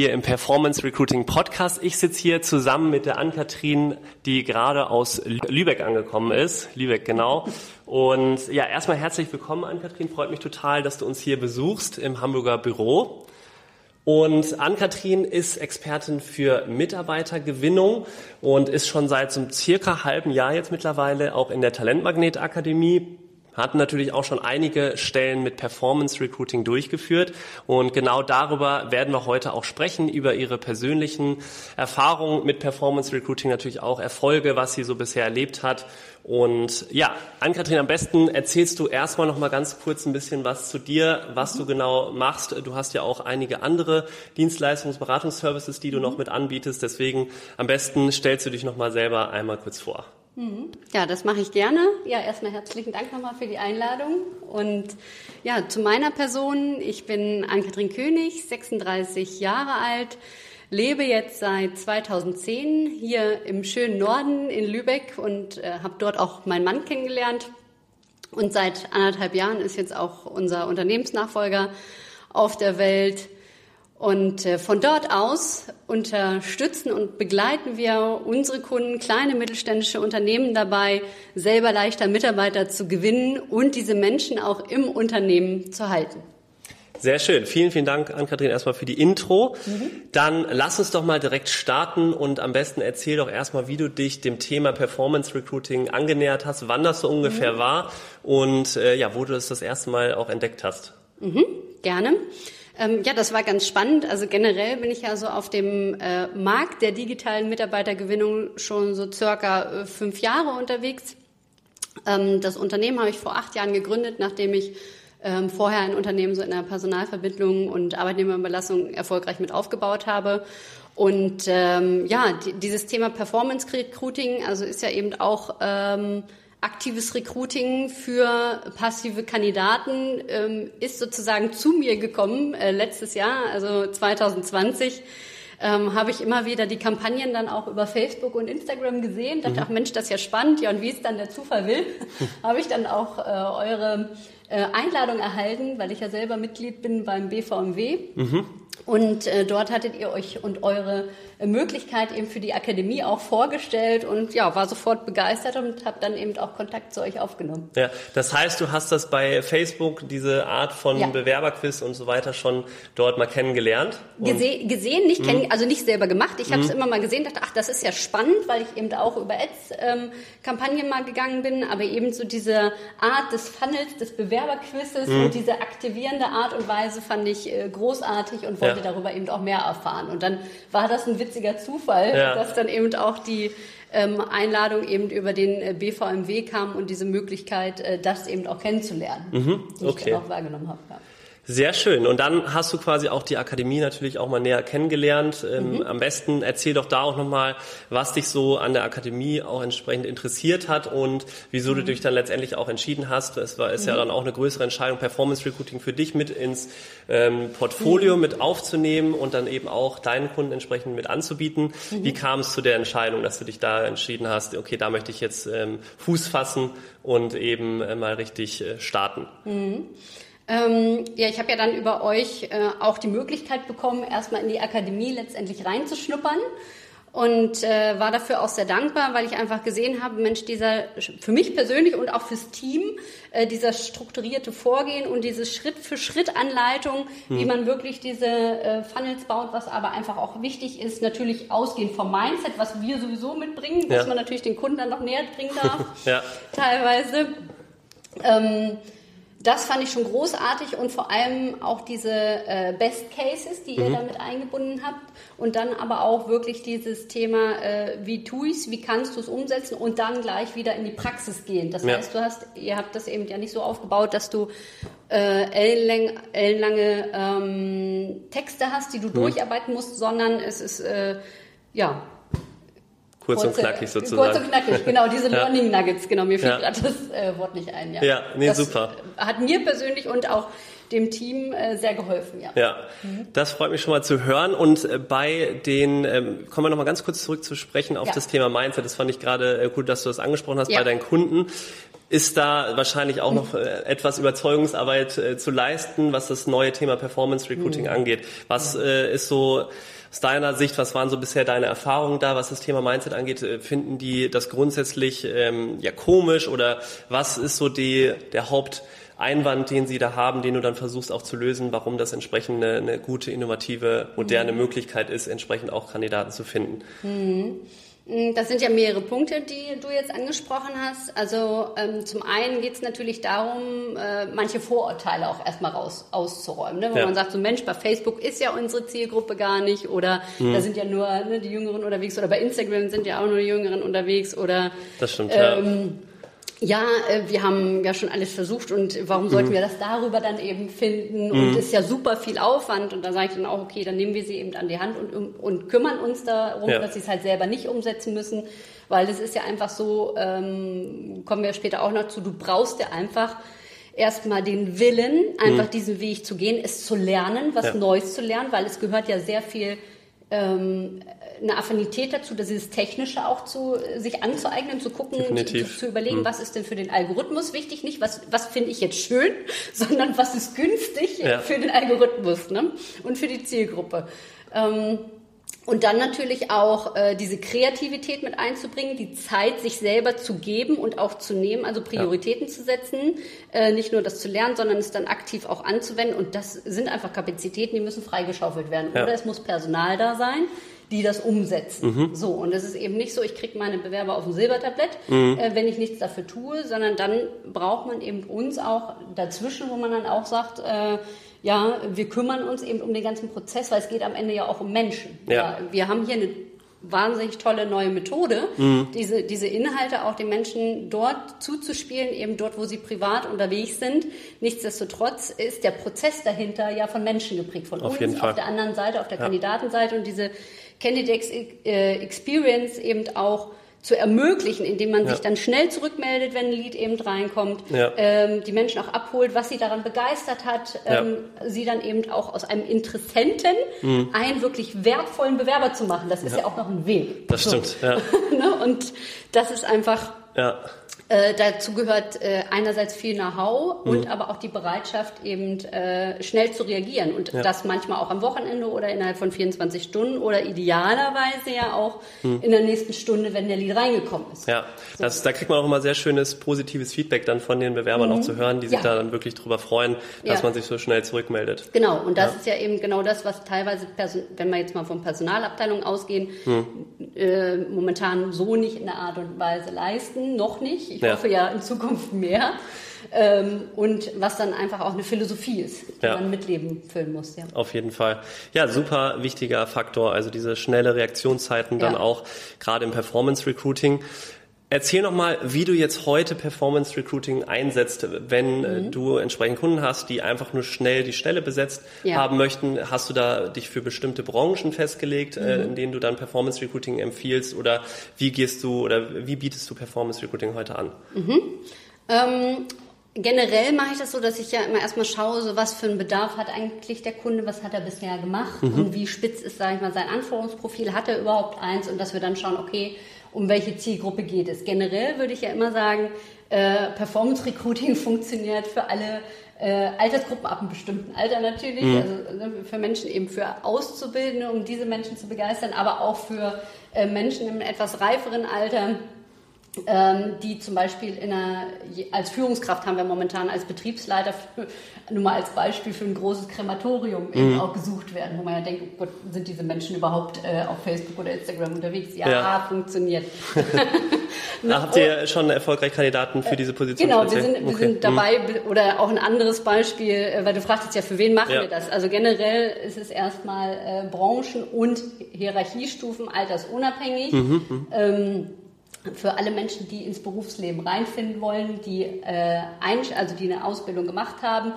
Hier im Performance Recruiting Podcast. Ich sitze hier zusammen mit der Ann-Kathrin, die gerade aus Lübeck angekommen ist. Lübeck, genau. Und ja, erstmal herzlich willkommen, Ann-Kathrin. Freut mich total, dass du uns hier besuchst im Hamburger Büro. Und Ann-Kathrin ist Expertin für Mitarbeitergewinnung und ist schon seit so einem circa halben Jahr jetzt mittlerweile auch in der Talentmagnet Akademie hatten natürlich auch schon einige Stellen mit Performance Recruiting durchgeführt und genau darüber werden wir heute auch sprechen, über ihre persönlichen Erfahrungen mit Performance Recruiting, natürlich auch Erfolge, was sie so bisher erlebt hat. Und ja, Ann-Kathrin, am besten erzählst du erstmal noch mal ganz kurz ein bisschen was zu dir, was du genau machst. Du hast ja auch einige andere Dienstleistungsberatungsservices, die du noch mit anbietest. Deswegen am besten stellst du dich noch mal selber einmal kurz vor. Mhm. Ja, das mache ich gerne. Ja, erstmal herzlichen Dank nochmal für die Einladung. Und ja, zu meiner Person. Ich bin Ann-Kathrin König, 36 Jahre alt, lebe jetzt seit 2010 hier im schönen Norden in Lübeck und äh, habe dort auch meinen Mann kennengelernt. Und seit anderthalb Jahren ist jetzt auch unser Unternehmensnachfolger auf der Welt. Und äh, von dort aus unterstützen und begleiten wir unsere Kunden, kleine mittelständische Unternehmen dabei, selber leichter Mitarbeiter zu gewinnen und diese Menschen auch im Unternehmen zu halten. Sehr schön. Vielen, vielen Dank an Kathrin erstmal für die Intro. Mhm. Dann lass uns doch mal direkt starten und am besten erzähl doch erstmal, wie du dich dem Thema Performance Recruiting angenähert hast, wann das so ungefähr mhm. war und äh, ja, wo du es das erste Mal auch entdeckt hast. Mhm. Gerne. Ähm, ja, das war ganz spannend. Also generell bin ich ja so auf dem äh, Markt der digitalen Mitarbeitergewinnung schon so circa äh, fünf Jahre unterwegs. Ähm, das Unternehmen habe ich vor acht Jahren gegründet, nachdem ich ähm, vorher ein Unternehmen so in der Personalvermittlung und Arbeitnehmerüberlassung erfolgreich mit aufgebaut habe. Und ähm, ja, dieses Thema Performance Recruiting, also ist ja eben auch ähm, aktives Recruiting für passive Kandidaten ähm, ist sozusagen zu mir gekommen äh, letztes Jahr, also 2020. Ähm, habe ich immer wieder die Kampagnen dann auch über Facebook und Instagram gesehen. Dachte, mhm. ach Mensch, das ist ja spannend. Ja, und wie es dann der Zufall will, habe ich dann auch äh, eure äh, Einladung erhalten, weil ich ja selber Mitglied bin beim BVMW. Mhm. Und äh, dort hattet ihr euch und eure Möglichkeit eben für die Akademie auch vorgestellt und ja, war sofort begeistert und habe dann eben auch Kontakt zu euch aufgenommen. Ja, das heißt, du hast das bei Facebook, diese Art von ja. Bewerberquiz und so weiter schon dort mal kennengelernt? Gese gesehen, nicht kennen, mhm. also nicht selber gemacht. Ich habe es mhm. immer mal gesehen, dachte, ach, das ist ja spannend, weil ich eben auch über Ads-Kampagnen ähm, mal gegangen bin, aber eben so diese Art des Funnels, des Bewerberquizzes mhm. und diese aktivierende Art und Weise fand ich äh, großartig und wollte ja. darüber eben auch mehr erfahren. Und dann war das ein Witz witziger Zufall, ja. dass dann eben auch die ähm, Einladung eben über den äh, BVMW kam und diese Möglichkeit, äh, das eben auch kennenzulernen, mhm. die ich dann auch wahrgenommen habe. Ja. Sehr schön. Und dann hast du quasi auch die Akademie natürlich auch mal näher kennengelernt. Ähm, mhm. Am besten erzähl doch da auch nochmal, was dich so an der Akademie auch entsprechend interessiert hat und wieso mhm. du dich dann letztendlich auch entschieden hast. Es war ist mhm. ja dann auch eine größere Entscheidung, Performance Recruiting für dich mit ins ähm, Portfolio mhm. mit aufzunehmen und dann eben auch deinen Kunden entsprechend mit anzubieten. Mhm. Wie kam es zu der Entscheidung, dass du dich da entschieden hast, okay, da möchte ich jetzt ähm, Fuß fassen und eben äh, mal richtig äh, starten? Ähm, ja, ich habe ja dann über euch äh, auch die Möglichkeit bekommen, erstmal in die Akademie letztendlich reinzuschnuppern und äh, war dafür auch sehr dankbar, weil ich einfach gesehen habe, Mensch, dieser für mich persönlich und auch fürs Team äh, dieser strukturierte Vorgehen und diese Schritt für Schritt Anleitung, hm. wie man wirklich diese äh, Funnels baut, was aber einfach auch wichtig ist, natürlich ausgehend vom Mindset, was wir sowieso mitbringen, ja. was man natürlich den Kunden dann noch näher bringen darf, ja. teilweise. Ähm, das fand ich schon großartig und vor allem auch diese äh, Best Cases, die mhm. ihr damit eingebunden habt und dann aber auch wirklich dieses Thema, äh, wie tue ich's, wie kannst du es umsetzen und dann gleich wieder in die Praxis gehen. Das ja. heißt, du hast, ihr habt das eben ja nicht so aufgebaut, dass du äh, ellenlang, ellenlange ähm, Texte hast, die du mhm. durcharbeiten musst, sondern es ist äh, ja Kurz und knackig sozusagen. Kurz und knackig, genau, diese ja. Learning Nuggets, genau, mir fällt ja. gerade das äh, Wort nicht ein. Ja, ja nee, das super. Hat mir persönlich und auch dem Team äh, sehr geholfen, ja. Ja, mhm. das freut mich schon mal zu hören. Und äh, bei den, ähm, kommen wir noch mal ganz kurz zurück zu sprechen auf ja. das Thema Mindset. Das fand ich gerade äh, gut, dass du das angesprochen hast ja. bei deinen Kunden. Ist da wahrscheinlich auch noch äh, etwas Überzeugungsarbeit äh, zu leisten, was das neue Thema Performance Recruiting mhm. angeht? Was äh, ist so aus deiner Sicht, was waren so bisher deine Erfahrungen da, was das Thema Mindset angeht? Äh, finden die das grundsätzlich ähm, ja komisch oder was ist so die, der Haupt Einwand, den sie da haben, den du dann versuchst auch zu lösen, warum das entsprechend eine, eine gute, innovative, moderne mhm. Möglichkeit ist, entsprechend auch Kandidaten zu finden. Mhm. Mm, das sind ja mehrere Punkte, die du jetzt angesprochen hast. Also ähm, zum einen geht es natürlich darum, äh, manche Vorurteile auch erstmal raus auszuräumen. Ne? Wo ja. man sagt, so Mensch, bei Facebook ist ja unsere Zielgruppe gar nicht oder mhm. da sind ja nur ne, die Jüngeren unterwegs oder bei Instagram sind ja auch nur die Jüngeren unterwegs oder das stimmt, ähm, ja ja, äh, wir haben ja schon alles versucht und warum sollten mhm. wir das darüber dann eben finden? Mhm. Und es ist ja super viel Aufwand und da sage ich dann auch, okay, dann nehmen wir sie eben an die Hand und, und kümmern uns darum, ja. dass sie es halt selber nicht umsetzen müssen, weil es ist ja einfach so, ähm, kommen wir später auch noch zu, du brauchst ja einfach erstmal den Willen, einfach mhm. diesen Weg zu gehen, es zu lernen, was ja. Neues zu lernen, weil es gehört ja sehr viel ähm, eine Affinität dazu, dass dieses Technische auch zu sich anzueignen, zu gucken, zu, zu, überlegen, mhm. was ist denn für den Algorithmus wichtig, nicht was, was finde ich jetzt schön, sondern was ist günstig ja. für den Algorithmus ne? und für die Zielgruppe. Ähm, und dann natürlich auch äh, diese Kreativität mit einzubringen, die Zeit, sich selber zu geben und auch zu nehmen, also Prioritäten ja. zu setzen, äh, nicht nur das zu lernen, sondern es dann aktiv auch anzuwenden. Und das sind einfach Kapazitäten, die müssen freigeschaufelt werden. Ja. Oder es muss Personal da sein, die das umsetzen. Mhm. So, und es ist eben nicht so, ich kriege meine Bewerber auf ein Silbertablett, mhm. äh, wenn ich nichts dafür tue, sondern dann braucht man eben uns auch dazwischen, wo man dann auch sagt, äh, ja, wir kümmern uns eben um den ganzen Prozess, weil es geht am Ende ja auch um Menschen. Ja. ja wir haben hier eine wahnsinnig tolle neue Methode, mhm. diese, diese Inhalte auch den Menschen dort zuzuspielen, eben dort, wo sie privat unterwegs sind. Nichtsdestotrotz ist der Prozess dahinter ja von Menschen geprägt, von auf uns, auf der anderen Seite, auf der ja. Kandidatenseite und diese Candidate äh, Experience eben auch zu ermöglichen, indem man ja. sich dann schnell zurückmeldet, wenn ein Lied eben reinkommt, ja. ähm, die Menschen auch abholt, was sie daran begeistert hat, ähm, ja. sie dann eben auch aus einem Interessenten mhm. einen wirklich wertvollen Bewerber zu machen. Das ist ja, auch noch ein Weg. Das so. stimmt. Ja. Ne? Und das ist einfach ja. Äh, dazu gehört äh, einerseits viel Know-how mhm. und aber auch die Bereitschaft, eben äh, schnell zu reagieren. Und ja. das manchmal auch am Wochenende oder innerhalb von 24 Stunden oder idealerweise ja auch mhm. in der nächsten Stunde, wenn der Lied reingekommen ist. Ja, so. das, da kriegt man auch immer sehr schönes positives Feedback dann von den Bewerbern mhm. auch zu hören, die sich ja. da dann wirklich drüber freuen, dass ja. man sich so schnell zurückmeldet. Genau, und das ist ja eben genau das, was teilweise, Person wenn wir jetzt mal von Personalabteilungen ausgehen, hm. äh, momentan so nicht in der Art und Weise leisten, noch nicht. Ich ich ja. hoffe ja in Zukunft mehr. Ähm, und was dann einfach auch eine Philosophie ist, die ja. man mit Leben füllen muss. Ja. Auf jeden Fall. Ja, super wichtiger Faktor, also diese schnelle Reaktionszeiten dann ja. auch gerade im Performance Recruiting. Erzähl noch mal, wie du jetzt heute Performance Recruiting einsetzt, wenn äh, mhm. du entsprechend Kunden hast, die einfach nur schnell die Stelle besetzt ja. haben möchten. Hast du da dich für bestimmte Branchen festgelegt, äh, mhm. in denen du dann Performance Recruiting empfiehlst oder wie gehst du oder wie bietest du Performance Recruiting heute an? Mhm. Ähm, generell mache ich das so, dass ich ja immer erstmal schaue, so was für einen Bedarf hat eigentlich der Kunde, was hat er bisher gemacht mhm. und wie spitz ist, sage ich mal, sein Anforderungsprofil, hat er überhaupt eins und dass wir dann schauen, okay, um welche Zielgruppe geht es. Generell würde ich ja immer sagen, äh, Performance Recruiting funktioniert für alle äh, Altersgruppen ab einem bestimmten Alter natürlich, mhm. also ne, für Menschen eben für Auszubildende, um diese Menschen zu begeistern, aber auch für äh, Menschen im etwas reiferen Alter, die zum Beispiel in einer, als Führungskraft haben wir momentan als Betriebsleiter, für, nur mal als Beispiel für ein großes Krematorium mhm. eben auch gesucht werden, wo man ja denkt, oh Gott, sind diese Menschen überhaupt äh, auf Facebook oder Instagram unterwegs? Ja, ja. funktioniert. Na, habt ihr schon erfolgreich Kandidaten für diese Position? Genau, wir sind, wir okay. sind dabei, mhm. oder auch ein anderes Beispiel, äh, weil du fragtest ja, für wen machen ja. wir das? Also generell ist es erstmal äh, Branchen- und Hierarchiestufen altersunabhängig. Mhm, mhm. ähm, für alle Menschen, die ins Berufsleben reinfinden wollen, die, äh, ein, also die eine Ausbildung gemacht haben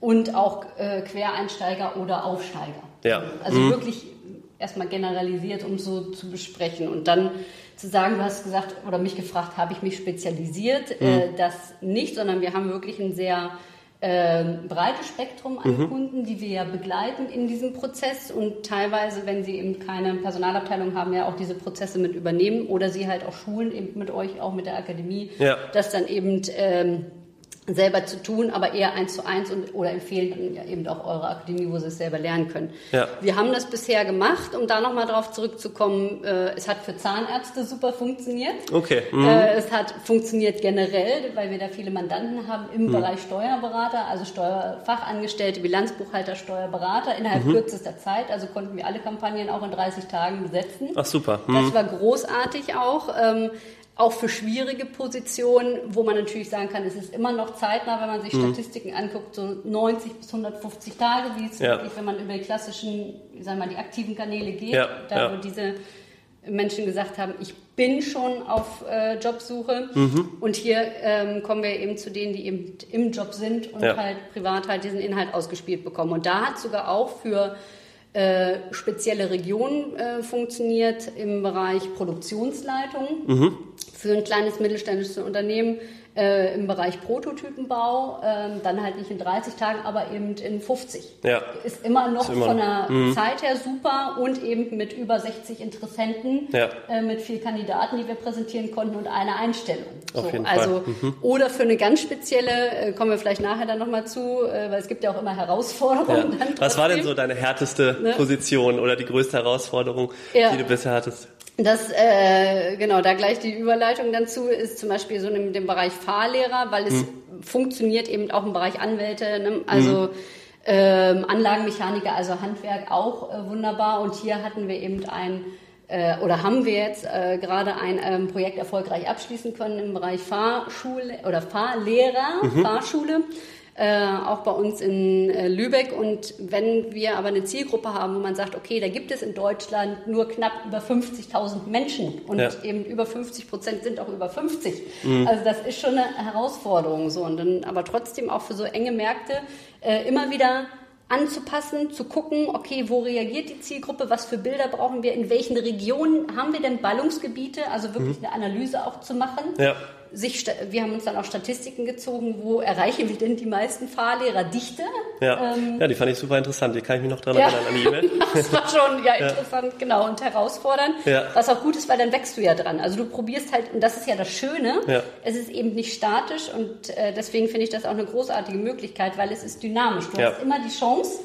und auch äh, Quereinsteiger oder Aufsteiger. Ja. Also mhm. wirklich erstmal generalisiert, um so zu besprechen. Und dann zu sagen, du hast gesagt oder mich gefragt, habe ich mich spezialisiert? Mhm. Äh, das nicht, sondern wir haben wirklich ein sehr äh, breites Spektrum an mhm. Kunden, die wir ja begleiten in diesem Prozess und teilweise, wenn sie eben keine Personalabteilung haben, ja auch diese Prozesse mit übernehmen oder sie halt auch schulen eben mit euch, auch mit der Akademie, ja. dass dann eben ähm, selber zu tun, aber eher eins zu eins und, oder empfehlen dann ja eben auch eure Akademie, wo sie es selber lernen können. Ja. Wir haben das bisher gemacht, um da nochmal drauf zurückzukommen. Äh, es hat für Zahnärzte super funktioniert. Okay. Mhm. Äh, es hat funktioniert generell, weil wir da viele Mandanten haben im mhm. Bereich Steuerberater, also Steuerfachangestellte, Bilanzbuchhalter, Steuerberater innerhalb mhm. kürzester Zeit. Also konnten wir alle Kampagnen auch in 30 Tagen besetzen. Ach super. Das mhm. war großartig auch. Ähm, auch für schwierige Positionen, wo man natürlich sagen kann, es ist immer noch zeitnah, wenn man sich mhm. Statistiken anguckt, so 90 bis 150 Tage, wie es ja. wirklich, wenn man über die klassischen, sagen wir mal, die aktiven Kanäle geht, ja. da ja. wo diese Menschen gesagt haben, ich bin schon auf äh, Jobsuche mhm. und hier ähm, kommen wir eben zu denen, die eben im Job sind und halt privat halt diesen Inhalt ausgespielt bekommen. Und da hat sogar auch für äh, spezielle Regionen äh, funktioniert im Bereich Produktionsleitung mhm. Für ein kleines mittelständisches Unternehmen äh, im Bereich Prototypenbau, äh, dann halt nicht in 30 Tagen, aber eben in 50. Ja. Ist immer noch ist immer, von der mh. Zeit her super und eben mit über 60 Interessenten, ja. äh, mit vier Kandidaten, die wir präsentieren konnten und eine Einstellung. Auf so, jeden also, Fall. Mhm. Oder für eine ganz spezielle, äh, kommen wir vielleicht nachher dann nochmal zu, äh, weil es gibt ja auch immer Herausforderungen. Ja. Was war denn so deine härteste ne? Position oder die größte Herausforderung, die du bisher hattest? Das, äh, genau, da gleich die Überleitung dazu ist zum Beispiel so in dem Bereich Fahrlehrer, weil es hm. funktioniert eben auch im Bereich Anwälte, ne? also hm. ähm, Anlagenmechaniker, also Handwerk auch äh, wunderbar. Und hier hatten wir eben ein äh, oder haben wir jetzt äh, gerade ein ähm, Projekt erfolgreich abschließen können im Bereich Fahrschule oder Fahrlehrer, mhm. Fahrschule äh, auch bei uns in äh, Lübeck. Und wenn wir aber eine Zielgruppe haben, wo man sagt, okay, da gibt es in Deutschland nur knapp über 50.000 Menschen und ja. eben über 50 Prozent sind auch über 50. Mhm. Also das ist schon eine Herausforderung so. Und dann aber trotzdem auch für so enge Märkte äh, immer wieder anzupassen, zu gucken, okay, wo reagiert die Zielgruppe, was für Bilder brauchen wir, in welchen Regionen haben wir denn Ballungsgebiete, also wirklich mhm. eine Analyse auch zu machen. Ja sich, wir haben uns dann auch Statistiken gezogen, wo erreichen wir denn die meisten Fahrlehrerdichte? Ja. Ähm, ja, die fand ich super interessant. Die kann ich mich noch daran ja. erinnern an die E-Mail. das war schon ja, interessant, ja. genau, und herausfordernd. Ja. Was auch gut ist, weil dann wächst du ja dran. Also du probierst halt, und das ist ja das Schöne, ja. es ist eben nicht statisch und äh, deswegen finde ich das auch eine großartige Möglichkeit, weil es ist dynamisch. Du hast immer die Chance,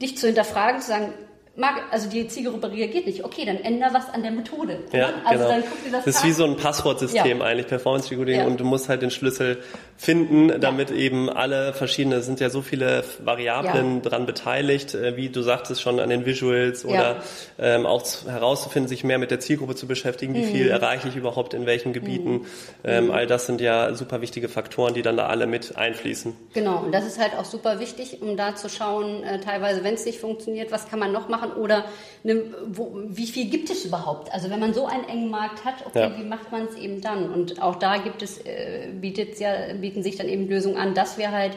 dich zu hinterfragen, zu sagen, mag, also die Zielgruppe reagiert nicht. Okay, dann ändere was an der Methode. Ja, also genau. dann guck dir das, das ist wie so ein Passwortsystem ja. eigentlich, Performance Recruiting, ja. und du musst halt den Schlüssel finden, damit ja. eben alle verschiedene, es sind ja so viele Variablen dran beteiligt, äh, wie du sagtest schon an den Visuals oder ähm, auch herauszufinden, sich mehr mit der Zielgruppe zu beschäftigen, wie mhm. viel erreiche ich überhaupt in welchen Gebieten. Mhm. Ähm, mhm. all das sind ja super wichtige Faktoren, die dann da alle mit einfließen. Genau, und das ist halt auch super wichtig, um da zu schauen, äh, teilweise, wenn es nicht funktioniert, was kann man noch machen oder ne, wo, wie viel gibt es überhaupt? Also wenn man so einen engen Markt hat, okay, ja. wie macht man es eben dann? Und auch da gibt es, äh, bietet ja, bieten sich dann eben Lösungen an, dass wir halt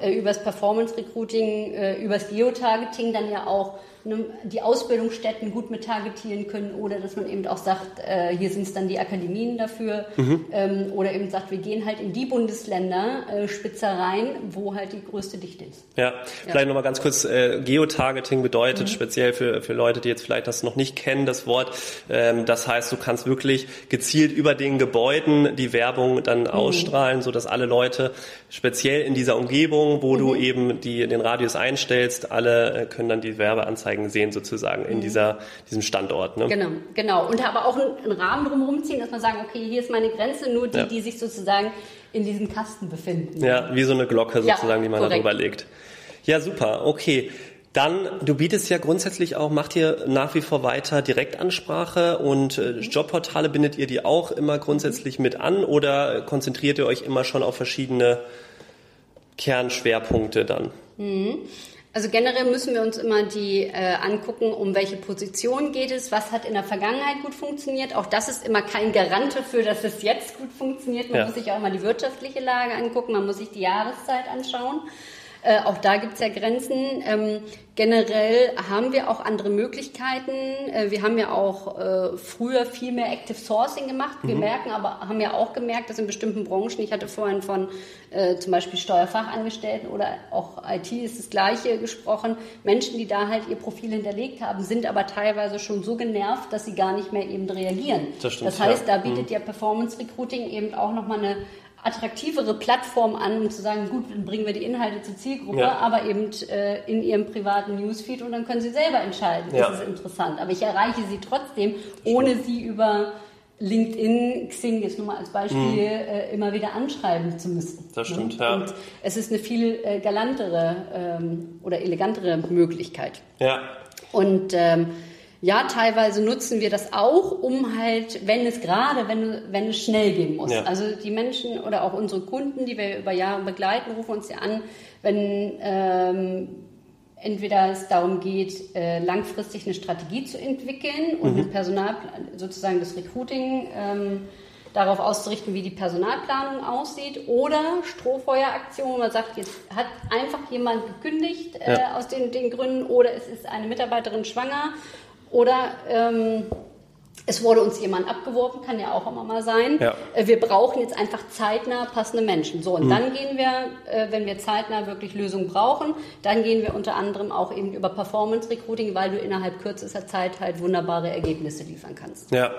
äh, übers Performance Recruiting, äh, übers Geotargeting dann ja auch die Ausbildungsstätten gut mit targetieren können oder dass man eben auch sagt, äh, hier sind es dann die Akademien dafür mhm. ähm, oder eben sagt, wir gehen halt in die Bundesländer äh, spitzer rein, wo halt die größte Dichte ist. Ja, ja. vielleicht nochmal ganz kurz, äh, Geotargeting bedeutet mhm. speziell für, für Leute, die jetzt vielleicht das noch nicht kennen, das Wort, ähm, das heißt, du kannst wirklich gezielt über den Gebäuden die Werbung dann mhm. ausstrahlen, sodass alle Leute speziell in dieser Umgebung, wo du mhm. eben die, den Radius einstellst, alle äh, können dann die Werbeanzeigen Anzeigen sehen sozusagen in mhm. dieser, diesem Standort. Ne? Genau, genau. Und aber auch einen Rahmen drumherum ziehen, dass man sagen, okay, hier ist meine Grenze, nur die, ja. die sich sozusagen in diesem Kasten befinden. Ja, wie so eine Glocke sozusagen, ja, die man korrekt. darüber legt. Ja, super, okay. Dann, du bietest ja grundsätzlich auch, macht ihr nach wie vor weiter Direktansprache und äh, mhm. Jobportale bindet ihr die auch immer grundsätzlich mit an oder konzentriert ihr euch immer schon auf verschiedene Kernschwerpunkte dann? Mhm. Also generell müssen wir uns immer die äh, angucken, um welche Position geht es, was hat in der Vergangenheit gut funktioniert. Auch das ist immer kein Garant dafür, dass es jetzt gut funktioniert. Man ja. muss sich auch immer die wirtschaftliche Lage angucken, man muss sich die Jahreszeit anschauen. Äh, auch da gibt es ja Grenzen. Ähm, generell haben wir auch andere Möglichkeiten. Äh, wir haben ja auch äh, früher viel mehr Active Sourcing gemacht. Wir mhm. merken aber, haben ja auch gemerkt, dass in bestimmten Branchen, ich hatte vorhin von äh, zum Beispiel Steuerfachangestellten oder auch IT ist das Gleiche gesprochen, Menschen, die da halt ihr Profil hinterlegt haben, sind aber teilweise schon so genervt, dass sie gar nicht mehr eben reagieren. Das, stimmt, das heißt, ja. da bietet mhm. ja Performance Recruiting eben auch nochmal eine attraktivere Plattform an, um zu sagen, gut, dann bringen wir die Inhalte zur Zielgruppe, ja. aber eben äh, in ihrem privaten Newsfeed und dann können sie selber entscheiden, ja. ist es interessant. Aber ich erreiche sie trotzdem, ohne sie über LinkedIn, Xing jetzt nur mal als Beispiel, mhm. äh, immer wieder anschreiben zu müssen. Das ne? stimmt, ja. Und es ist eine viel äh, galantere ähm, oder elegantere Möglichkeit. Ja. Und ähm, ja, teilweise nutzen wir das auch, um halt, wenn es gerade, wenn, wenn es schnell gehen muss. Ja. Also die Menschen oder auch unsere Kunden, die wir über Jahre begleiten, rufen uns ja an, wenn ähm, entweder es darum geht, äh, langfristig eine Strategie zu entwickeln und mhm. mit Personal, sozusagen das Recruiting ähm, darauf auszurichten, wie die Personalplanung aussieht, oder Strohfeueraktion, wo man sagt, jetzt hat einfach jemand gekündigt äh, ja. aus den, den Gründen oder es ist eine Mitarbeiterin schwanger oder ähm, es wurde uns jemand abgeworfen, kann ja auch immer mal sein. Ja. Äh, wir brauchen jetzt einfach zeitnah passende Menschen. So, und mhm. dann gehen wir, äh, wenn wir zeitnah wirklich Lösungen brauchen, dann gehen wir unter anderem auch eben über Performance Recruiting, weil du innerhalb kürzester Zeit halt wunderbare Ergebnisse liefern kannst. Ja.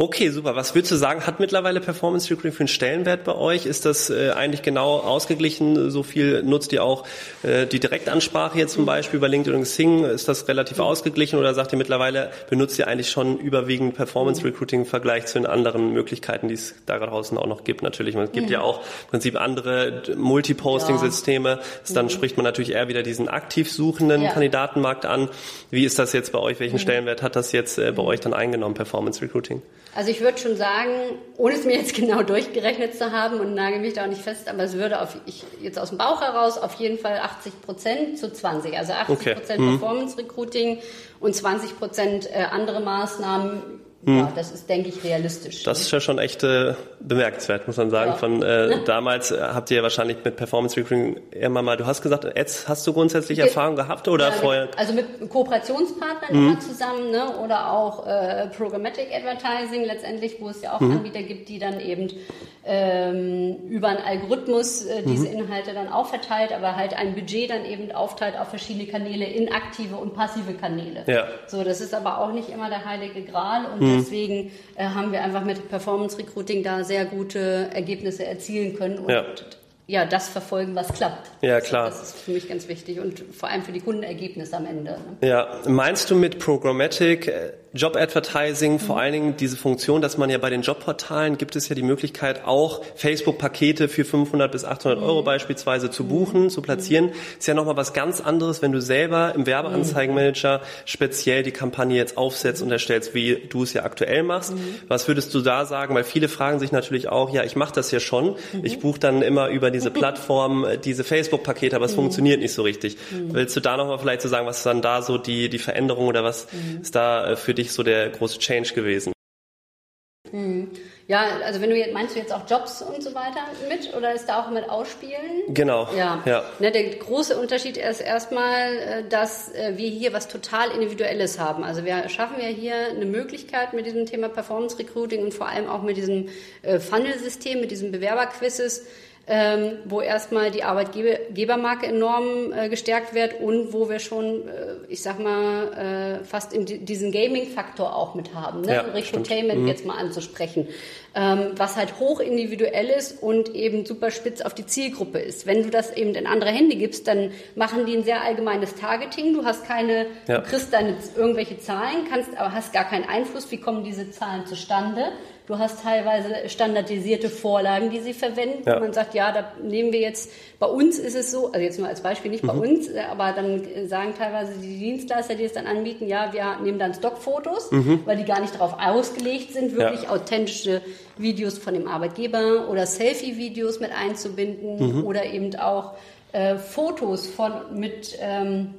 Okay, super. Was würdest du sagen, hat mittlerweile Performance Recruiting für einen Stellenwert bei euch? Ist das äh, eigentlich genau ausgeglichen? So viel nutzt ihr auch äh, die Direktansprache jetzt zum Beispiel bei LinkedIn und Xing? Ist das relativ ausgeglichen oder sagt ihr mittlerweile, benutzt ihr eigentlich schon überwiegend Performance Recruiting im Vergleich zu den anderen Möglichkeiten, die es da draußen auch noch gibt? Natürlich, es gibt ja, ja auch im Prinzip andere Multiposting-Systeme. Ja. Dann mhm. spricht man natürlich eher wieder diesen aktiv suchenden ja. Kandidatenmarkt an. Wie ist das jetzt bei euch? Welchen mhm. Stellenwert hat das jetzt äh, bei mhm. euch dann eingenommen, Performance Recruiting? Also ich würde schon sagen, ohne es mir jetzt genau durchgerechnet zu haben und nagel mich da auch nicht fest, aber es würde auf, ich, jetzt aus dem Bauch heraus auf jeden Fall 80 Prozent zu 20. Also 80 Prozent okay. mhm. Performance Recruiting und 20 Prozent äh, andere Maßnahmen hm. Ja, das ist, denke ich, realistisch. Das ist ja schon echt äh, bemerkenswert, muss man sagen. Ja. Von äh, damals äh, habt ihr ja wahrscheinlich mit Performance Recruiting immer mal, du hast gesagt, Ads hast du grundsätzlich Erfahrung gehabt oder ja, vorher? Also mit Kooperationspartnern mhm. immer zusammen, ne? oder auch äh, Programmatic Advertising letztendlich, wo es ja auch mhm. Anbieter gibt, die dann eben ähm, über einen Algorithmus äh, diese mhm. Inhalte dann auch verteilt, aber halt ein Budget dann eben aufteilt auf verschiedene Kanäle, in aktive und passive Kanäle. Ja. So, das ist aber auch nicht immer der heilige Gral und mhm. deswegen äh, haben wir einfach mit Performance Recruiting da sehr gute Ergebnisse erzielen können und ja ja, das verfolgen, was klappt. Ja, klar. Das ist für mich ganz wichtig und vor allem für die Kundenergebnisse am Ende. Ne? Ja, meinst du mit Programmatic äh, Job Advertising mhm. vor allen Dingen diese Funktion, dass man ja bei den Jobportalen gibt es ja die Möglichkeit auch Facebook-Pakete für 500 bis 800 mhm. Euro beispielsweise zu buchen, mhm. zu platzieren. Mhm. Ist ja nochmal was ganz anderes, wenn du selber im Werbeanzeigenmanager speziell die Kampagne jetzt aufsetzt und erstellst, wie du es ja aktuell machst. Mhm. Was würdest du da sagen? Weil viele fragen sich natürlich auch, ja, ich mache das ja schon. Mhm. Ich buche dann immer über die diese Plattform, äh, diese Facebook-Pakete, aber es mhm. funktioniert nicht so richtig. Mhm. Willst du da nochmal vielleicht so sagen, was ist dann da so die, die Veränderung oder was mhm. ist da äh, für dich so der große Change gewesen? Mhm. Ja, also wenn du jetzt, meinst du jetzt auch Jobs und so weiter mit oder ist da auch mit Ausspielen? Genau. Ja. ja. Ne, der große Unterschied ist erstmal, äh, dass wir hier was total Individuelles haben. Also wir schaffen ja hier eine Möglichkeit mit diesem Thema Performance Recruiting und vor allem auch mit diesem Funnel-System, mit diesem Bewerberquizzes, ähm, wo erstmal die Arbeitgebermarke enorm äh, gestärkt wird und wo wir schon, äh, ich sag mal, äh, fast in diesen Gaming-Faktor auch mit haben, ne? Ja, Recruitainment mhm. jetzt mal anzusprechen, ähm, was halt hoch individuell ist und eben super spitz auf die Zielgruppe ist. Wenn du das eben in andere Hände gibst, dann machen die ein sehr allgemeines Targeting. Du hast keine, ja. du kriegst deine irgendwelche Zahlen, kannst aber hast gar keinen Einfluss, wie kommen diese Zahlen zustande. Du hast teilweise standardisierte Vorlagen, die sie verwenden. Ja. Man sagt, ja, da nehmen wir jetzt, bei uns ist es so, also jetzt nur als Beispiel, nicht bei mhm. uns, aber dann sagen teilweise die Dienstleister, die es dann anbieten, ja, wir nehmen dann Stockfotos, mhm. weil die gar nicht darauf ausgelegt sind, wirklich ja. authentische Videos von dem Arbeitgeber oder Selfie-Videos mit einzubinden mhm. oder eben auch äh, Fotos von mit ähm,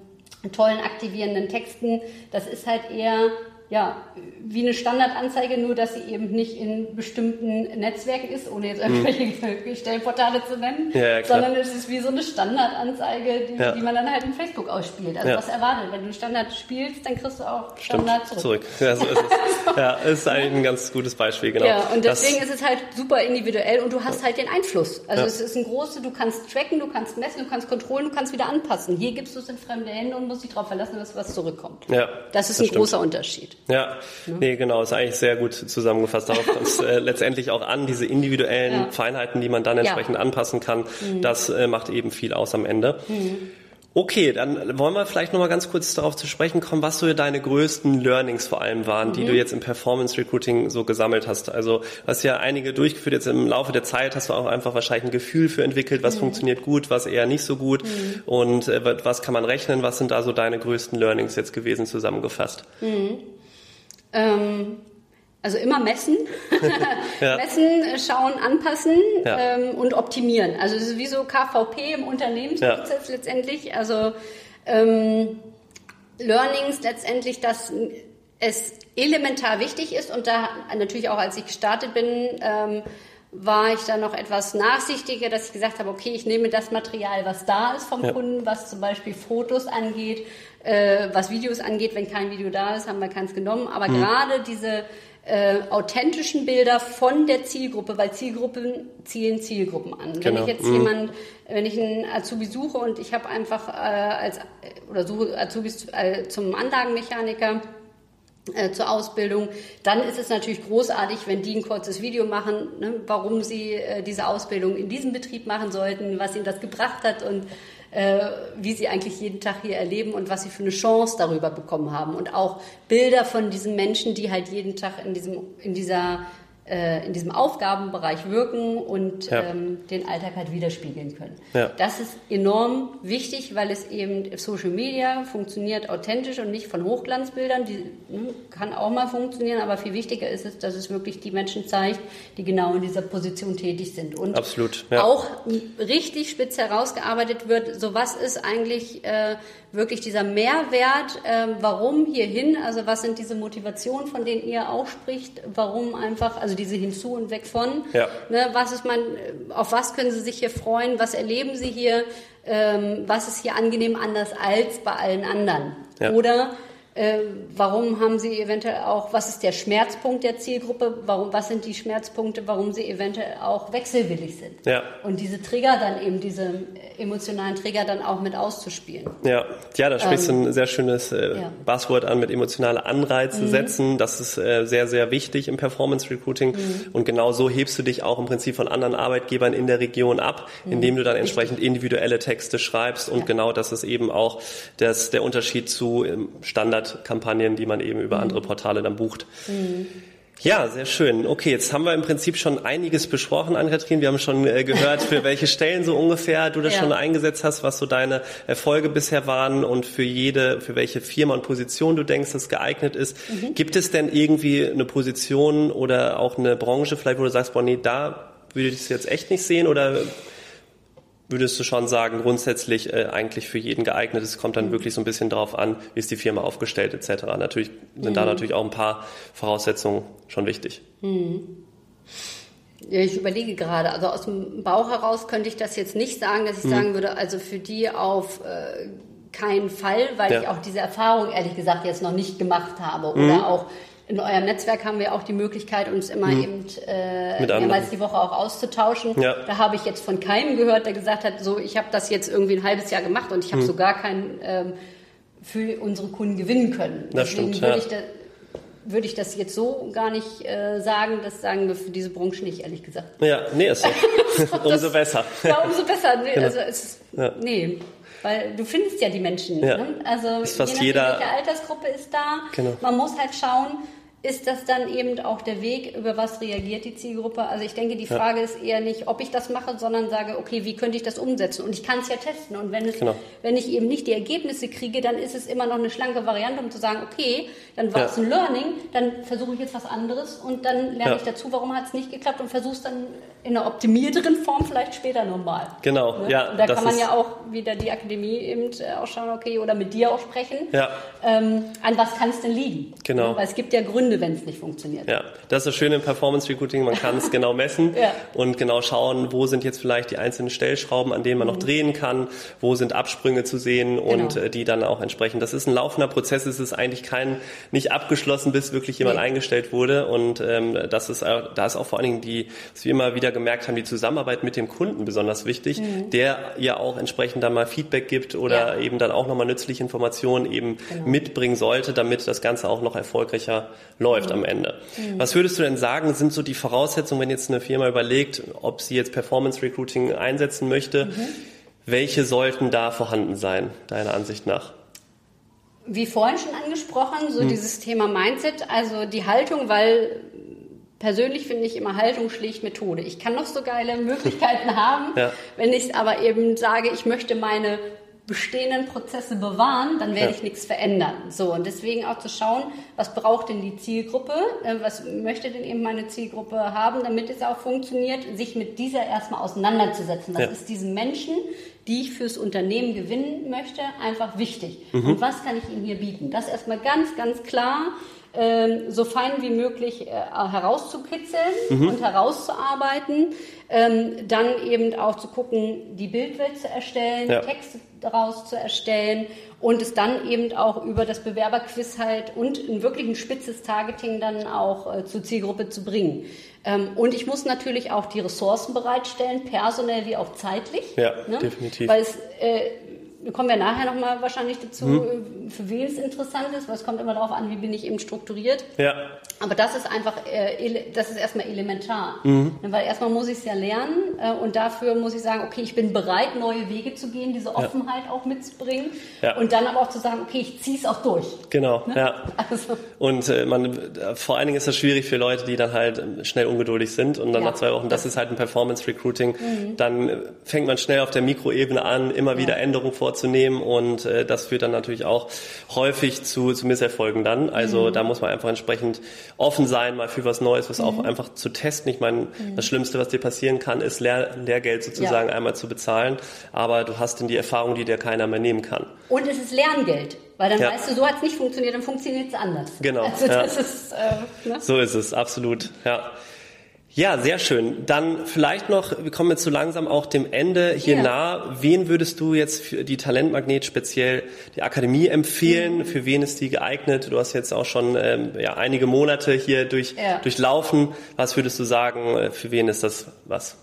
tollen aktivierenden Texten. Das ist halt eher ja, wie eine Standardanzeige, nur dass sie eben nicht in bestimmten Netzwerken ist, ohne jetzt irgendwelche mhm. Stellportale zu nennen, ja, sondern es ist wie so eine Standardanzeige, die, ja. die, man dann halt in Facebook ausspielt. Also ja. was erwartet, wenn du Standard spielst, dann kriegst du auch Standard Stimmt, zurück. zurück. Ja, so ist es. ja, ist eigentlich ein ganz gutes Beispiel, genau. Ja, und deswegen das, ist es halt super individuell und du hast halt den Einfluss. Also es ist ein großes, du kannst tracken, du kannst messen, du kannst kontrollieren, du kannst wieder anpassen. Hier gibst du es in fremde Hände und musst dich darauf verlassen, dass was zurückkommt. Ja, das ist das ein stimmt. großer Unterschied. Ja, ne? nee, genau, ist eigentlich sehr gut zusammengefasst. Darauf kommt es äh, letztendlich auch an, diese individuellen ja. Feinheiten, die man dann entsprechend ja. anpassen kann. Mhm. Das äh, macht eben viel aus am Ende. Mhm. Okay, dann wollen wir vielleicht noch mal ganz kurz darauf zu sprechen kommen, was so deine größten Learnings vor allem waren, mhm. die du jetzt im Performance Recruiting so gesammelt hast. Also hast ja einige durchgeführt jetzt im Laufe der Zeit, hast du auch einfach wahrscheinlich ein Gefühl für entwickelt, was mhm. funktioniert gut, was eher nicht so gut mhm. und äh, was kann man rechnen, was sind da so deine größten Learnings jetzt gewesen zusammengefasst? Ähm, also immer messen, ja. messen, schauen, anpassen ja. ähm, und optimieren. Also es ist wie so KVP im Unternehmensprozess ja. letztendlich. Also ähm, Learnings letztendlich, dass es elementar wichtig ist und da natürlich auch als ich gestartet bin, ähm, war ich da noch etwas nachsichtiger, dass ich gesagt habe, okay, ich nehme das Material, was da ist vom ja. Kunden, was zum Beispiel Fotos angeht, äh, was Videos angeht. Wenn kein Video da ist, haben wir keins genommen. Aber mhm. gerade diese äh, authentischen Bilder von der Zielgruppe, weil Zielgruppen zielen Zielgruppen an. Genau. Wenn ich jetzt mhm. jemand, wenn ich einen Azubi suche und ich habe einfach äh, als oder suche Azubis äh, zum Anlagenmechaniker äh, zur Ausbildung, dann ist es natürlich großartig, wenn die ein kurzes Video machen, ne, warum sie äh, diese Ausbildung in diesem Betrieb machen sollten, was ihnen das gebracht hat und äh, wie sie eigentlich jeden Tag hier erleben und was sie für eine Chance darüber bekommen haben. Und auch Bilder von diesen Menschen, die halt jeden Tag in, diesem, in dieser äh, in diesem Aufgabenbereich wirken und ja. ähm, den Alltag halt widerspiegeln können. Ja. Das ist enorm wichtig, weil es eben Social Media funktioniert authentisch und nicht von Hochglanzbildern. Die ne, kann auch mal funktionieren, aber viel wichtiger ist es, dass es wirklich die Menschen zeigt, die genau in dieser Position tätig sind. Und Absolut, ja. auch richtig spitz herausgearbeitet wird, so was ist eigentlich äh, wirklich dieser Mehrwert, äh, warum hierhin, also was sind diese Motivationen, von denen ihr auch spricht, warum einfach, also diese hinzu und weg von, ja. ne, was ist man, auf was können Sie sich hier freuen, was erleben Sie hier, ähm, was ist hier angenehm anders als bei allen anderen. Ja. Oder äh, warum haben Sie eventuell auch, was ist der Schmerzpunkt der Zielgruppe? Warum, was sind die Schmerzpunkte, warum Sie eventuell auch wechselwillig sind? Ja. Und diese Trigger dann eben, diese emotionalen Trigger dann auch mit auszuspielen. Ja, ja, da sprichst du ähm, ein sehr schönes äh, ja. Buzzword an mit emotionale Anreize mhm. setzen. Das ist äh, sehr, sehr wichtig im Performance Recruiting. Mhm. Und genau so hebst du dich auch im Prinzip von anderen Arbeitgebern in der Region ab, mhm. indem du dann entsprechend individuelle Texte schreibst. Und ja. genau das ist eben auch das, der Unterschied zu ähm, Standard Kampagnen, die man eben über mhm. andere Portale dann bucht. Mhm. Ja, sehr schön. Okay, jetzt haben wir im Prinzip schon einiges besprochen, Ann-Kathrin. Wir haben schon äh, gehört, für welche Stellen so ungefähr du das ja. schon eingesetzt hast, was so deine Erfolge bisher waren und für jede, für welche Firma und Position du denkst, das geeignet ist. Mhm. Gibt es denn irgendwie eine Position oder auch eine Branche vielleicht, wo du sagst, boah, nee, da würde ich es jetzt echt nicht sehen oder würdest du schon sagen, grundsätzlich äh, eigentlich für jeden geeignet. Es kommt dann mhm. wirklich so ein bisschen darauf an, wie ist die Firma aufgestellt etc. Natürlich sind mhm. da natürlich auch ein paar Voraussetzungen schon wichtig. Mhm. Ja, ich überlege gerade, also aus dem Bauch heraus könnte ich das jetzt nicht sagen, dass ich mhm. sagen würde, also für die auf äh, keinen Fall, weil ja. ich auch diese Erfahrung ehrlich gesagt jetzt noch nicht gemacht habe oder mhm. auch in eurem Netzwerk haben wir auch die Möglichkeit, uns immer mhm. eben äh, mehrmals die Woche auch auszutauschen. Ja. Da habe ich jetzt von keinem gehört, der gesagt hat, so ich habe das jetzt irgendwie ein halbes Jahr gemacht und ich habe mhm. so gar keinen ähm, für unsere Kunden gewinnen können. Das Deswegen stimmt, würde, ja. ich da, würde ich das jetzt so gar nicht äh, sagen. Das sagen wir für diese Branche nicht, ehrlich gesagt. Ja, nee, ist so. umso besser. Ja, umso besser. Nee, genau. also es, ja. nee. Weil du findest ja die Menschen. Ja. Ne? Also ist fast je nachdem, jeder... welche Altersgruppe ist da. Genau. Man muss halt schauen, ist das dann eben auch der Weg, über was reagiert die Zielgruppe? Also ich denke, die Frage ja. ist eher nicht, ob ich das mache, sondern sage, okay, wie könnte ich das umsetzen? Und ich kann es ja testen. Und wenn, es, genau. wenn ich eben nicht die Ergebnisse kriege, dann ist es immer noch eine schlanke Variante, um zu sagen, okay, dann war es ja. ein Learning, dann versuche ich jetzt was anderes und dann lerne ja. ich dazu, warum hat es nicht geklappt und versuche es dann in einer optimierteren Form vielleicht später nochmal. Genau, ne? ja. Und da kann man ja auch wieder die Akademie eben äh, auch schauen, okay, oder mit dir auch sprechen. Ja. Ähm, an was kann es denn liegen? Genau. Weil es gibt ja Gründe, wenn es nicht funktioniert. Ja, das ist das Schöne im Performance Recruiting, man kann es genau messen ja. und genau schauen, wo sind jetzt vielleicht die einzelnen Stellschrauben, an denen man mhm. noch drehen kann, wo sind Absprünge zu sehen und genau. Die dann auch entsprechend. Das ist ein laufender Prozess, es ist eigentlich kein, nicht abgeschlossen, bis wirklich jemand nee. eingestellt wurde und ähm, das ist, äh, da ist auch vor allen Dingen die, was wir immer wieder gemerkt haben, die Zusammenarbeit mit dem Kunden besonders wichtig, mhm. der ja auch entsprechend dann mal Feedback gibt oder ja. eben dann auch nochmal nützliche Informationen eben genau. mitbringen sollte, damit das Ganze auch noch erfolgreicher läuft mhm. am Ende. Mhm. Was würdest du denn sagen, sind so die Voraussetzungen, wenn jetzt eine Firma überlegt, ob sie jetzt Performance Recruiting einsetzen möchte? Mhm. Welche sollten da vorhanden sein, deiner Ansicht nach? Wie vorhin schon angesprochen, so hm. dieses Thema Mindset, also die Haltung, weil persönlich finde ich immer Haltung schlägt Methode. Ich kann noch so geile Möglichkeiten haben, ja. wenn ich aber eben sage, ich möchte meine bestehenden Prozesse bewahren, dann werde ja. ich nichts verändern. So und deswegen auch zu schauen, was braucht denn die Zielgruppe, äh, was möchte denn eben meine Zielgruppe haben, damit es auch funktioniert, sich mit dieser erstmal auseinanderzusetzen. Was ja. ist diesen Menschen, die ich fürs Unternehmen gewinnen möchte, einfach wichtig? Mhm. Und was kann ich ihnen hier bieten? Das erstmal ganz, ganz klar ähm, so fein wie möglich äh, herauszukitzeln mhm. und herauszuarbeiten. Ähm, dann eben auch zu gucken, die Bildwelt zu erstellen, ja. Texte daraus zu erstellen und es dann eben auch über das Bewerberquiz halt und ein wirklich ein spitzes Targeting dann auch äh, zur Zielgruppe zu bringen. Ähm, und ich muss natürlich auch die Ressourcen bereitstellen, personell wie auch zeitlich. Ja, ne? definitiv. Weil es äh, kommen wir nachher nochmal wahrscheinlich dazu, hm. für wen es interessant ist, weil es kommt immer darauf an, wie bin ich eben strukturiert. Ja. Aber das ist einfach, äh, das ist erstmal elementar. Mhm. Weil erstmal muss ich es ja lernen äh, und dafür muss ich sagen, okay, ich bin bereit, neue Wege zu gehen, diese Offenheit ja. auch mitzubringen ja. und dann aber auch zu sagen, okay, ich ziehe es auch durch. Genau, ne? ja. Also. Und äh, man, vor allen Dingen ist das schwierig für Leute, die dann halt schnell ungeduldig sind und dann ja. nach zwei Wochen, das ist halt ein Performance Recruiting, mhm. dann fängt man schnell auf der Mikroebene an, immer wieder Änderungen vor vorzunehmen und äh, das führt dann natürlich auch häufig zu, zu Misserfolgen dann. Also mhm. da muss man einfach entsprechend offen sein, mal für was Neues, was mhm. auch einfach zu testen. Ich meine, mhm. das Schlimmste, was dir passieren kann, ist Lehr Lehrgeld sozusagen ja. einmal zu bezahlen, aber du hast dann die Erfahrung, die dir keiner mehr nehmen kann. Und es ist Lerngeld. Weil dann ja. weißt du, so hat es nicht funktioniert, dann funktioniert es anders. Genau. Also ja. ist, äh, ne? So ist es, absolut. Ja. Ja, sehr schön. Dann vielleicht noch, wir kommen jetzt so langsam auch dem Ende hier ja. nah. Wen würdest du jetzt für die Talentmagnet speziell die Akademie empfehlen? Mhm. Für wen ist die geeignet? Du hast jetzt auch schon ähm, ja, einige Monate hier durch, ja. durchlaufen. Was würdest du sagen, äh, für wen ist das was?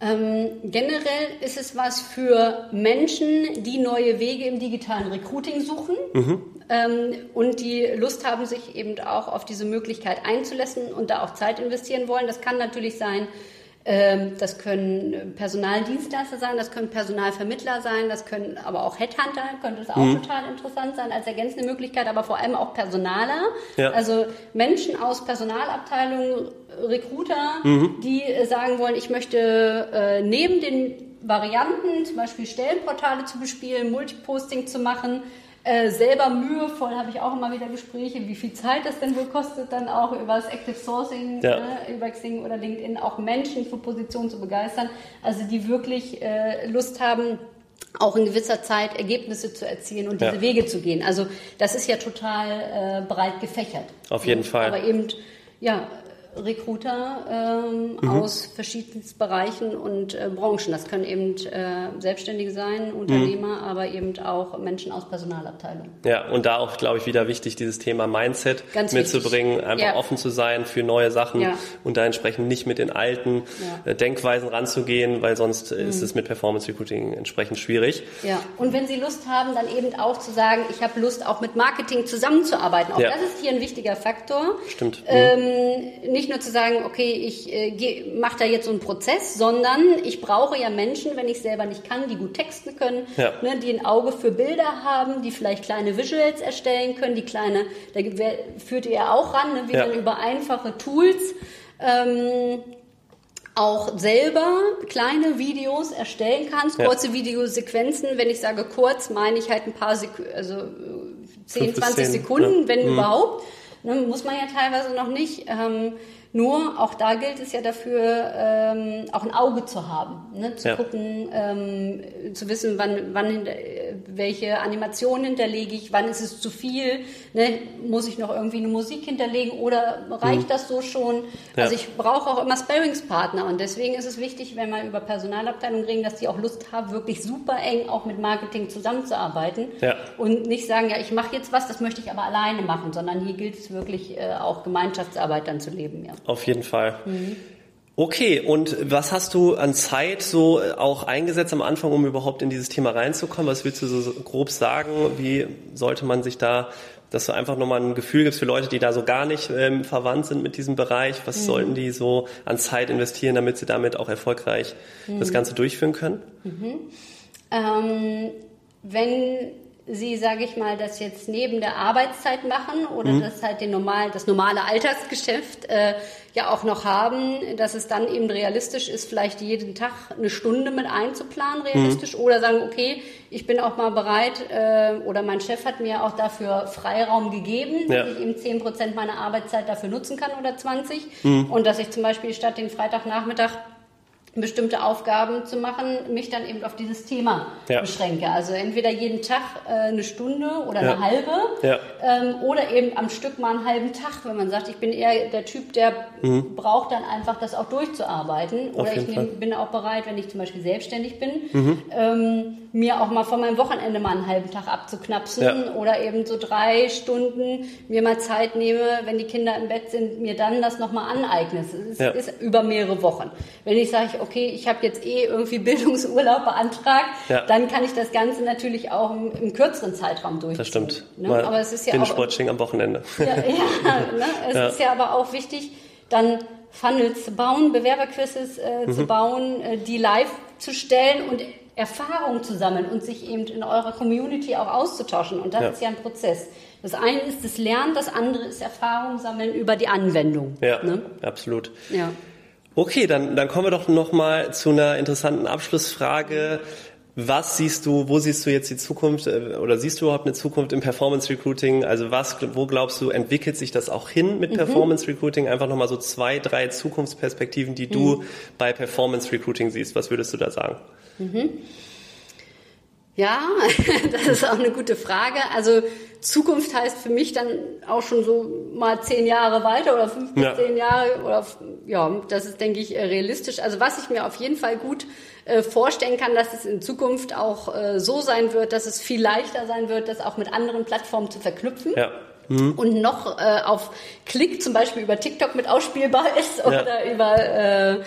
Ähm, generell ist es was für Menschen, die neue Wege im digitalen Recruiting suchen mhm. Ähm, und die Lust haben, sich eben auch auf diese Möglichkeit einzulassen und da auch Zeit investieren wollen. Das kann natürlich sein, ähm, das können Personaldienstleister sein, das können Personalvermittler sein, das können aber auch Headhunter, könnte es auch mhm. total interessant sein als ergänzende Möglichkeit, aber vor allem auch Personaler, ja. also Menschen aus Personalabteilungen, Recruiter, mhm. die sagen wollen, ich möchte äh, neben den Varianten, zum Beispiel Stellenportale zu bespielen, Multiposting zu machen, äh, selber mühevoll habe ich auch immer wieder Gespräche, wie viel Zeit das denn wohl kostet, dann auch über das Active Sourcing, ja. äh, über Xing oder LinkedIn auch Menschen für Positionen zu begeistern, also die wirklich äh, Lust haben, auch in gewisser Zeit Ergebnisse zu erzielen und diese ja. Wege zu gehen. Also das ist ja total äh, breit gefächert. Auf jeden Fall. Aber eben, ja, Recruiter ähm, mhm. aus verschiedensten Bereichen und äh, Branchen. Das können eben äh, Selbstständige sein, Unternehmer, mhm. aber eben auch Menschen aus Personalabteilungen. Ja, und da auch, glaube ich, wieder wichtig, dieses Thema Mindset Ganz mitzubringen, wichtig. einfach ja. offen zu sein für neue Sachen ja. und da entsprechend nicht mit den alten ja. äh, Denkweisen ranzugehen, weil sonst mhm. ist es mit Performance Recruiting entsprechend schwierig. Ja, und wenn Sie Lust haben, dann eben auch zu sagen, ich habe Lust, auch mit Marketing zusammenzuarbeiten. Auch das ist hier ein wichtiger Faktor. Stimmt. Ähm, nicht nicht nur zu sagen, okay, ich äh, mache da jetzt so einen Prozess, sondern ich brauche ja Menschen, wenn ich selber nicht kann, die gut texten können, ja. ne, die ein Auge für Bilder haben, die vielleicht kleine Visuals erstellen können, die kleine, da führt ihr auch ran, ne, wie ja. man über einfache Tools ähm, auch selber kleine Videos erstellen kannst, kurze ja. Videosequenzen. Wenn ich sage kurz, meine ich halt ein paar Sekunden, also 10, 20 Sekunden, ja. wenn mhm. überhaupt. Ne, muss man ja teilweise noch nicht. Ähm, nur auch da gilt es ja dafür, ähm, auch ein Auge zu haben, ne? zu ja. gucken, ähm, zu wissen, wann, wann hinter, welche Animation hinterlege ich, wann ist es zu viel, ne? muss ich noch irgendwie eine Musik hinterlegen oder reicht mhm. das so schon? Ja. Also ich brauche auch immer Sparingspartner und deswegen ist es wichtig, wenn wir über Personalabteilung reden, dass die auch Lust haben, wirklich super eng auch mit Marketing zusammenzuarbeiten ja. und nicht sagen, ja, ich mache jetzt was, das möchte ich aber alleine machen, sondern hier gilt es wirklich äh, auch Gemeinschaftsarbeit dann zu leben. Ja. Auf jeden Fall. Mhm. Okay, und was hast du an Zeit so auch eingesetzt am Anfang, um überhaupt in dieses Thema reinzukommen? Was willst du so grob sagen? Wie sollte man sich da, dass du einfach nochmal ein Gefühl gibst für Leute, die da so gar nicht ähm, verwandt sind mit diesem Bereich? Was mhm. sollten die so an Zeit investieren, damit sie damit auch erfolgreich mhm. das Ganze durchführen können? Mhm. Ähm, wenn Sie, sage ich mal, das jetzt neben der Arbeitszeit machen oder mhm. das halt den normal, das normale Alltagsgeschäft äh, ja auch noch haben, dass es dann eben realistisch ist, vielleicht jeden Tag eine Stunde mit einzuplanen, realistisch, mhm. oder sagen, okay, ich bin auch mal bereit, äh, oder mein Chef hat mir auch dafür Freiraum gegeben, ja. dass ich eben zehn Prozent meiner Arbeitszeit dafür nutzen kann oder 20 mhm. und dass ich zum Beispiel statt den Freitagnachmittag bestimmte Aufgaben zu machen, mich dann eben auf dieses Thema ja. beschränke. Also entweder jeden Tag äh, eine Stunde oder ja. eine halbe ja. ähm, oder eben am Stück mal einen halben Tag, wenn man sagt, ich bin eher der Typ, der mhm. braucht dann einfach das auch durchzuarbeiten. Auf oder ich nehm, bin auch bereit, wenn ich zum Beispiel selbstständig bin, mhm. ähm, mir auch mal von meinem Wochenende mal einen halben Tag abzuknapsen oder eben so drei Stunden mir mal Zeit nehme, wenn die Kinder im Bett sind, mir dann das nochmal aneigne. Es ist, ist über mehrere Wochen. Wenn ich sage, okay, ich habe jetzt eh irgendwie Bildungsurlaub beantragt, ja. dann kann ich das Ganze natürlich auch im, im kürzeren Zeitraum durchziehen. Das stimmt. Ne? Aber es ist ja auch am Wochenende. Ja, ja ne? es ja. ist ja aber auch wichtig, dann Funnels zu bauen, Bewerberquizzes äh, mhm. zu bauen, äh, die live zu stellen und Erfahrung zu sammeln und sich eben in eurer Community auch auszutauschen. Und das ja. ist ja ein Prozess. Das eine ist das Lernen, das andere ist Erfahrung sammeln über die Anwendung. Ja, ne? absolut. Ja. Okay, dann, dann kommen wir doch noch mal zu einer interessanten Abschlussfrage. Was siehst du, wo siehst du jetzt die Zukunft äh, oder siehst du überhaupt eine Zukunft im Performance Recruiting? Also was, wo glaubst du, entwickelt sich das auch hin mit mhm. Performance Recruiting? Einfach nochmal so zwei, drei Zukunftsperspektiven, die mhm. du bei Performance Recruiting siehst. Was würdest du da sagen? Mhm. Ja, das ist auch eine gute Frage. Also Zukunft heißt für mich dann auch schon so mal zehn Jahre weiter oder fünf bis ja. zehn Jahre oder ja, das ist denke ich äh, realistisch. Also was ich mir auf jeden Fall gut äh, vorstellen kann, dass es in Zukunft auch äh, so sein wird, dass es viel leichter sein wird, das auch mit anderen Plattformen zu verknüpfen. Ja. Mhm. Und noch äh, auf Klick zum Beispiel über TikTok mit ausspielbar ist oder ja. über äh,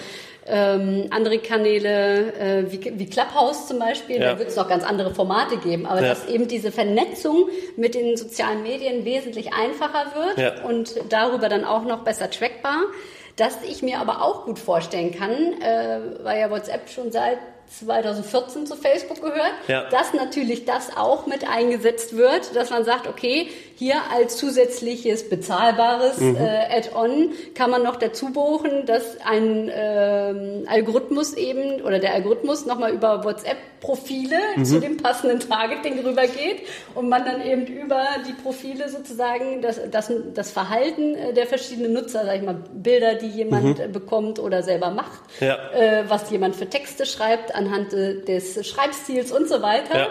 ähm, andere Kanäle äh, wie, wie Clubhouse zum Beispiel, ja. da wird es noch ganz andere Formate geben, aber ja. dass eben diese Vernetzung mit den sozialen Medien wesentlich einfacher wird ja. und darüber dann auch noch besser trackbar. Dass ich mir aber auch gut vorstellen kann, äh, weil ja WhatsApp schon seit 2014 zu Facebook gehört, ja. dass natürlich das auch mit eingesetzt wird, dass man sagt, okay, hier als zusätzliches bezahlbares mhm. äh, Add-on kann man noch dazu buchen, dass ein ähm, Algorithmus eben oder der Algorithmus nochmal über WhatsApp-Profile mhm. zu dem passenden Targeting rübergeht und man dann eben über die Profile sozusagen das, das, das Verhalten äh, der verschiedenen Nutzer, sag ich mal, Bilder, die jemand mhm. bekommt oder selber macht, ja. äh, was jemand für Texte schreibt, anhand des Schreibstils und so weiter.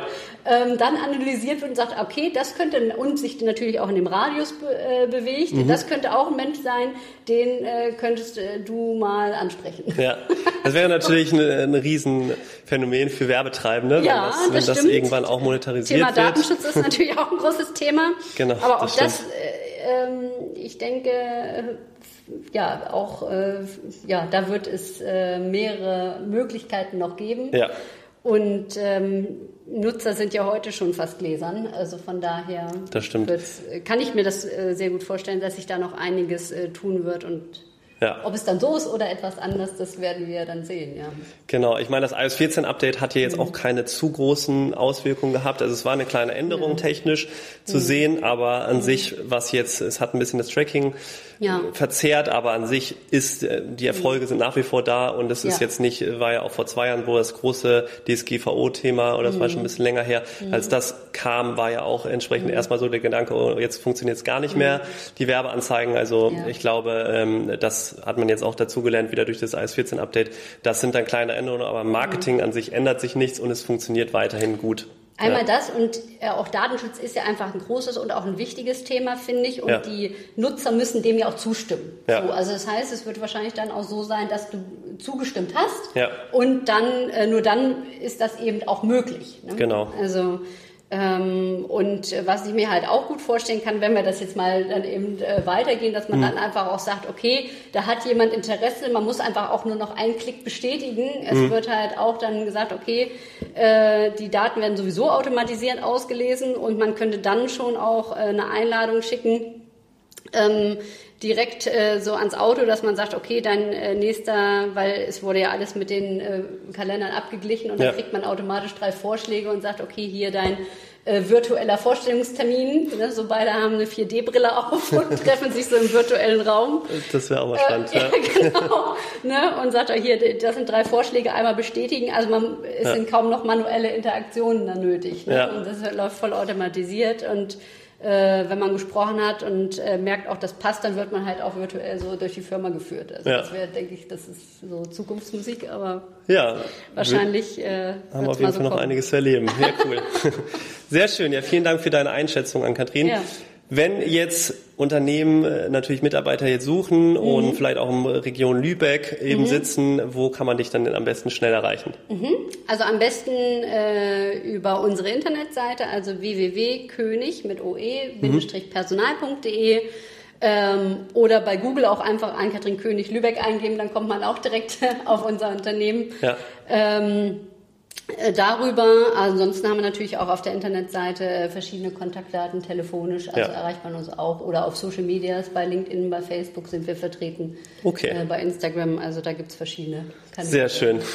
Ähm, dann analysiert wird und sagt, okay, das könnte, und sich natürlich auch in dem Radius be, äh, bewegt, mhm. das könnte auch ein Mensch sein, den äh, könntest äh, du mal ansprechen. Ja, das wäre natürlich ein, ein Riesenphänomen für Werbetreibende, ja, wenn das, wenn das, das irgendwann auch monetarisiert Thema wird. Thema Datenschutz ist natürlich auch ein großes Thema. Genau. Aber auch das, das äh, ähm, ich denke, ja, auch, äh, ja, da wird es äh, mehrere Möglichkeiten noch geben. Ja. Und ähm, Nutzer sind ja heute schon fast gläsern, also von daher das stimmt. kann ich mir das äh, sehr gut vorstellen, dass sich da noch einiges äh, tun wird und Ja. Ob es dann so ist oder etwas anders, das werden wir dann sehen, ja. Genau, ich meine, das iOS 14 Update hat ja jetzt mhm. auch keine zu großen Auswirkungen gehabt. Also es war eine kleine Änderung ja. technisch zu mhm. sehen, aber an mhm. sich, was jetzt, es hat ein bisschen das Tracking ja. verzerrt, aber an sich ist, äh, die Erfolge mhm. sind nach wie vor da und es ist jetzt nicht, war ja auch vor zwei Jahren, wo das große DSGVO-Thema, oder das war schon ein mhm. bisschen länger her, mhm. als das kam, war ja auch entsprechend erstmal so der Gedanke, oh, jetzt funktioniert es gar nicht mehr, die Werbeanzeigen. Also ich glaube, ähm, das hat man jetzt auch dazugelernt, wieder durch das iOS 14 Update. Das sind dann kleine Änderungen, aber Marketing mhm. an sich ändert sich nichts und es funktioniert weiterhin gut. Einmal ja. das und äh, auch Datenschutz ist ja einfach ein großes und auch ein wichtiges Thema, finde ich. Und ja. die Nutzer müssen dem ja auch zustimmen. Ja. So, also das heißt, es wird wahrscheinlich dann auch so sein, dass du zugestimmt hast. Ja. Und dann, äh, nur dann ist das eben auch möglich. Ne? Genau. Also und was ich mir halt auch gut vorstellen kann, wenn wir das jetzt mal dann eben äh, weitergehen, dass man mhm. dann einfach auch sagt, okay, da hat jemand Interesse, man muss einfach auch nur noch einen Klick bestätigen. Es mhm. wird halt auch dann gesagt, okay, äh, die Daten werden sowieso automatisiert ausgelesen und man könnte dann schon auch äh, eine Einladung schicken. Ähm, direkt äh, so ans Auto, dass man sagt, okay, dein äh, nächster, weil es wurde ja alles mit den äh, Kalendern abgeglichen und ja. dann kriegt man automatisch drei Vorschläge und sagt, okay, hier dein äh, virtueller Vorstellungstermin. Ne? So beide haben eine 4D-Brille auf und treffen sich so im virtuellen Raum. Das wäre auch mal spannend, äh, ja. ja. genau. Ne? Und sagt, hier, das sind drei Vorschläge, einmal bestätigen. Also man, es ja. sind kaum noch manuelle Interaktionen dann nötig. Ne? Ja. Und das läuft voll automatisiert und äh, wenn man gesprochen hat und äh, merkt auch, das passt, dann wird man halt auch virtuell so durch die Firma geführt. Also ja. das wäre, denke ich, das ist so Zukunftsmusik, aber ja, wahrscheinlich äh, haben wir auf jeden so Fall noch einiges zu erleben. Ja, cool. Sehr schön. Ja, vielen Dank für deine Einschätzung an Kathrin. Ja. Wenn jetzt Unternehmen äh, natürlich Mitarbeiter jetzt suchen mhm. und vielleicht auch in Region Lübeck eben mhm. sitzen, wo kann man dich dann am besten schnell erreichen? Mhm. Also am besten äh, über unsere Internetseite, also www.könig mit oe-personal.de ähm, oder bei Google auch einfach Ann-Kathrin König Lübeck eingeben, dann kommt man auch direkt auf unser Unternehmen. Ja. Ähm, äh, darüber, ansonsten haben wir natürlich auch auf der Internetseite äh, verschiedene Kontaktdaten telefonisch, also ja. erreicht man uns auch oder auf Social Medias, bei LinkedIn, bei Facebook sind wir vertreten, okay. Äh, bei Instagram, also da gibt es verschiedene Kanäle. Sehr schön.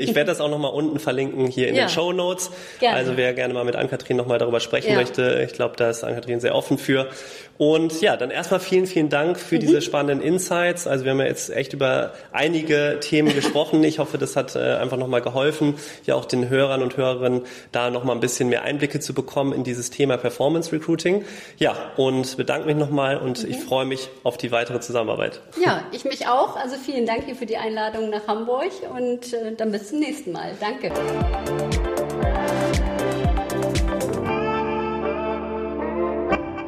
Ich werde das auch nochmal unten verlinken hier in ja. den Show Notes. Gerne. Also wer gerne mal mit Ann-Kathrin nochmal darüber sprechen ja. möchte, ich glaube, da ist Ann-Kathrin sehr offen für. Und ja, dann erstmal vielen, vielen Dank für mhm. diese spannenden Insights. Also wir haben ja jetzt echt über einige Themen gesprochen. Ich hoffe, das hat äh, einfach nochmal geholfen, ja auch den Hörern und Hörerinnen da nochmal ein bisschen mehr Einblicke zu bekommen in dieses Thema Performance Recruiting. Ja, und bedanke mich nochmal und mhm. ich freue mich auf die weitere Zusammenarbeit. Ja, ich mich auch. Also vielen Dank hier für die Einladung nach Hamburg und äh, dann bis zum nächsten Mal. Danke.